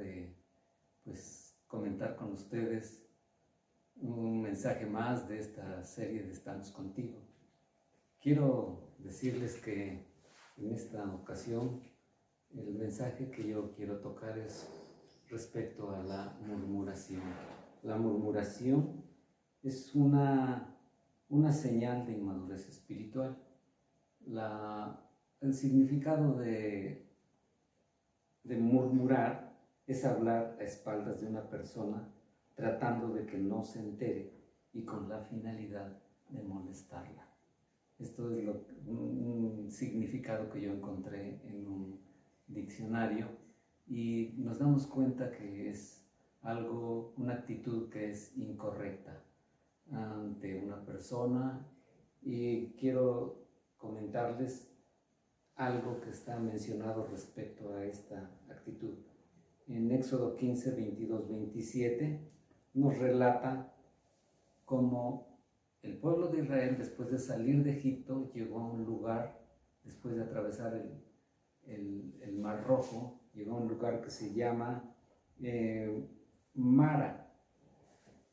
de pues comentar con ustedes un mensaje más de esta serie de Estamos contigo. Quiero decirles que en esta ocasión el mensaje que yo quiero tocar es respecto a la murmuración. La murmuración es una, una señal de inmadurez espiritual. La, el significado de, de murmurar es hablar a espaldas de una persona tratando de que no se entere y con la finalidad de molestarla. Esto es lo, un significado que yo encontré en un diccionario y nos damos cuenta que es algo, una actitud que es incorrecta ante una persona y quiero comentarles algo que está mencionado respecto a esta actitud. En Éxodo 15, 22, 27 nos relata cómo el pueblo de Israel después de salir de Egipto llegó a un lugar, después de atravesar el, el, Mar Rojo, llegó a un lugar que se llama eh, Mara.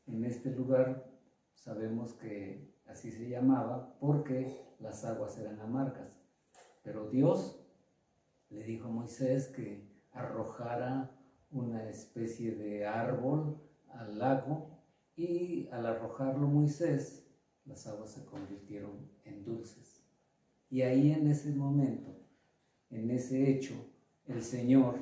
En este lugar sabemos que así se llamaba porque las aguas eran amargas. Pero Dios le dijo a Moisés que arrojara una especie de árbol al lago y al arrojarlo Moisés, las aguas se convirtieron en dulces. Y ahí en ese momento, en ese hecho, el Señor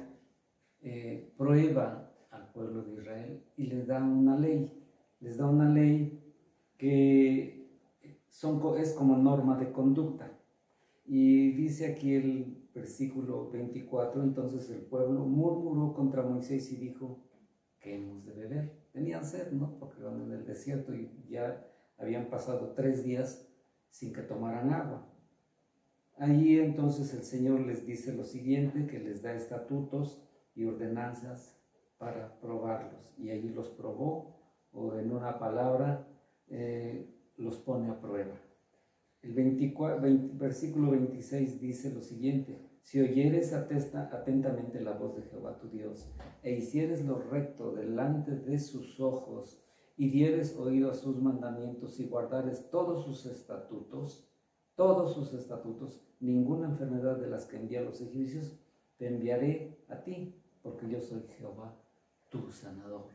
eh, prueba al pueblo de Israel y les da una ley, les da una ley que son, es como norma de conducta. Y dice aquí el versículo 24, entonces el pueblo murmuró contra Moisés y dijo, ¿qué hemos de beber? Tenían sed, ¿no? Porque iban en el desierto y ya habían pasado tres días sin que tomaran agua. Allí entonces el Señor les dice lo siguiente, que les da estatutos y ordenanzas para probarlos. Y allí los probó, o en una palabra, eh, los pone a prueba. El 24, versículo 26 dice lo siguiente, si oyeres atentamente la voz de Jehová tu Dios, e hicieres lo recto delante de sus ojos, y dieres oído a sus mandamientos y guardares todos sus estatutos, todos sus estatutos, ninguna enfermedad de las que envía los egipcios, te enviaré a ti, porque yo soy Jehová, tu sanador.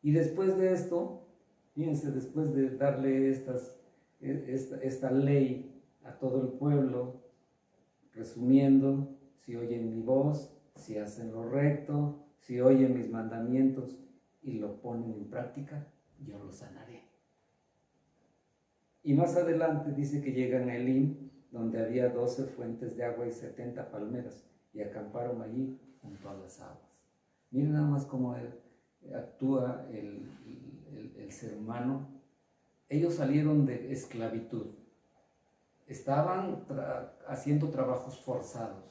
Y después de esto, fíjense, después de darle estas, esta, ley a todo el pueblo, Resumiendo, si oyen mi voz, si hacen lo recto, si oyen mis mandamientos y lo ponen en práctica, yo los sanaré. Y más adelante dice que llegan a Elim, donde había doce fuentes de agua y setenta palmeras, y acamparon allí junto a las aguas. Miren nada más cómo actúa el, el ser humano. Ellos salieron de esclavitud, estaban haciendo trabajos forzados.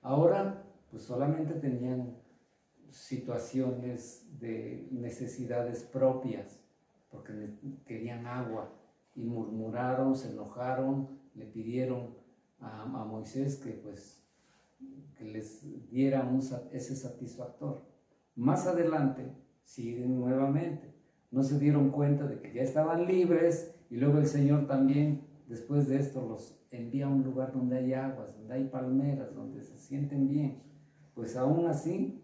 Ahora, pues solamente tenían situaciones de necesidades propias, porque querían agua, y murmuraron, se enojaron, le pidieron a, Moisés que pues que les diera ese satisfactor. Más adelante siguen nuevamente, no se dieron cuenta de que ya estaban libres y luego el Señor también Después de esto los envía a un lugar donde hay aguas, donde hay palmeras, donde se sienten bien. Pues aún así,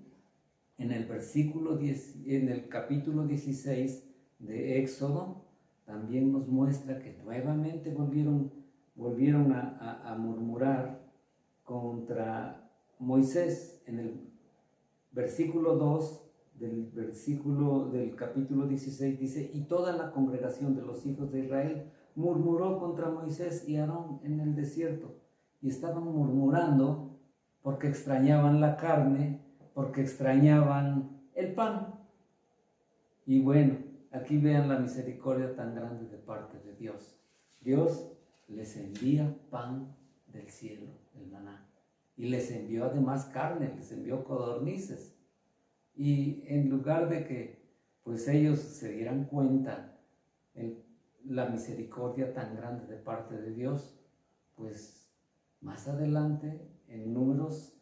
en el versículo 10, en el capítulo 16 de Éxodo, también nos muestra que nuevamente volvieron, volvieron a, a murmurar contra Moisés. En el versículo 2 del versículo del capítulo 16 dice, y toda la congregación de los hijos de Israel murmuró contra Moisés y Aarón en el desierto. Y estaban murmurando porque extrañaban la carne, porque extrañaban el pan. Y bueno, aquí vean la misericordia tan grande de parte de Dios. Dios les envía pan del cielo, el maná. Y les envió además carne, les envió codornices. Y en lugar de que pues ellos se dieran cuenta la misericordia tan grande de parte de Dios, pues más adelante en números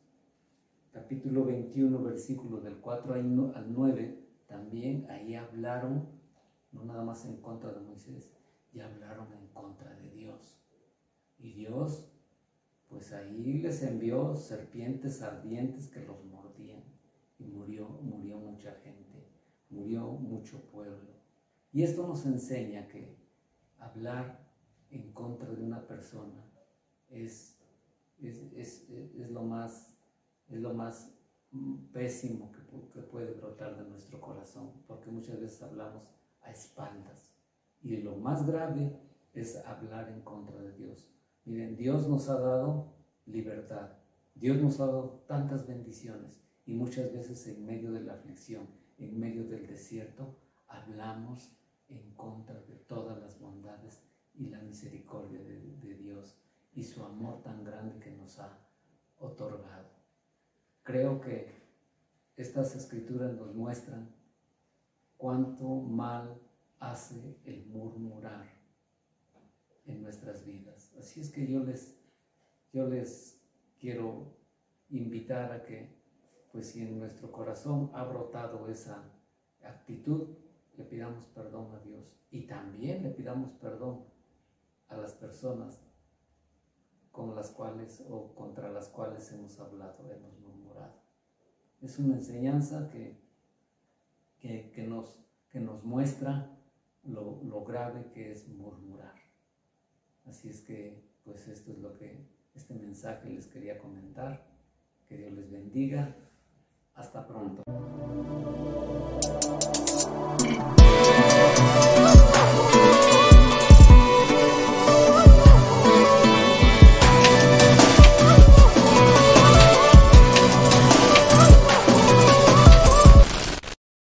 capítulo 21, versículo del 4 al 9, también ahí hablaron, no nada más en contra de Moisés, ya hablaron en contra de Dios. Y Dios, pues ahí les envió serpientes ardientes que los mordían. Murió, murió mucha gente, murió mucho pueblo. Y esto nos enseña que hablar en contra de una persona es, es, lo, más, es lo más pésimo que, que puede brotar de nuestro corazón, porque muchas veces hablamos a espaldas. Y lo más grave es hablar en contra de Dios. Miren, Dios nos ha dado libertad. Dios nos ha dado tantas bendiciones y muchas veces en medio de la aflicción, en medio del desierto, hablamos en contra de todas las bondades y la misericordia de, Dios y su amor tan grande que nos ha otorgado. Creo que estas escrituras nos muestran cuánto mal hace el murmurar en nuestras vidas. Así es que yo les, yo les quiero invitar a que, pues si en nuestro corazón ha brotado esa actitud, le pidamos perdón a Dios y también le pidamos perdón a las personas con las cuales o contra las cuales hemos hablado, hemos murmurado. Es una enseñanza que, que, nos, que nos muestra lo, lo grave que es murmurar. Así es que, pues esto es lo que este mensaje les quería comentar. Que Dios les bendiga. Hasta pronto.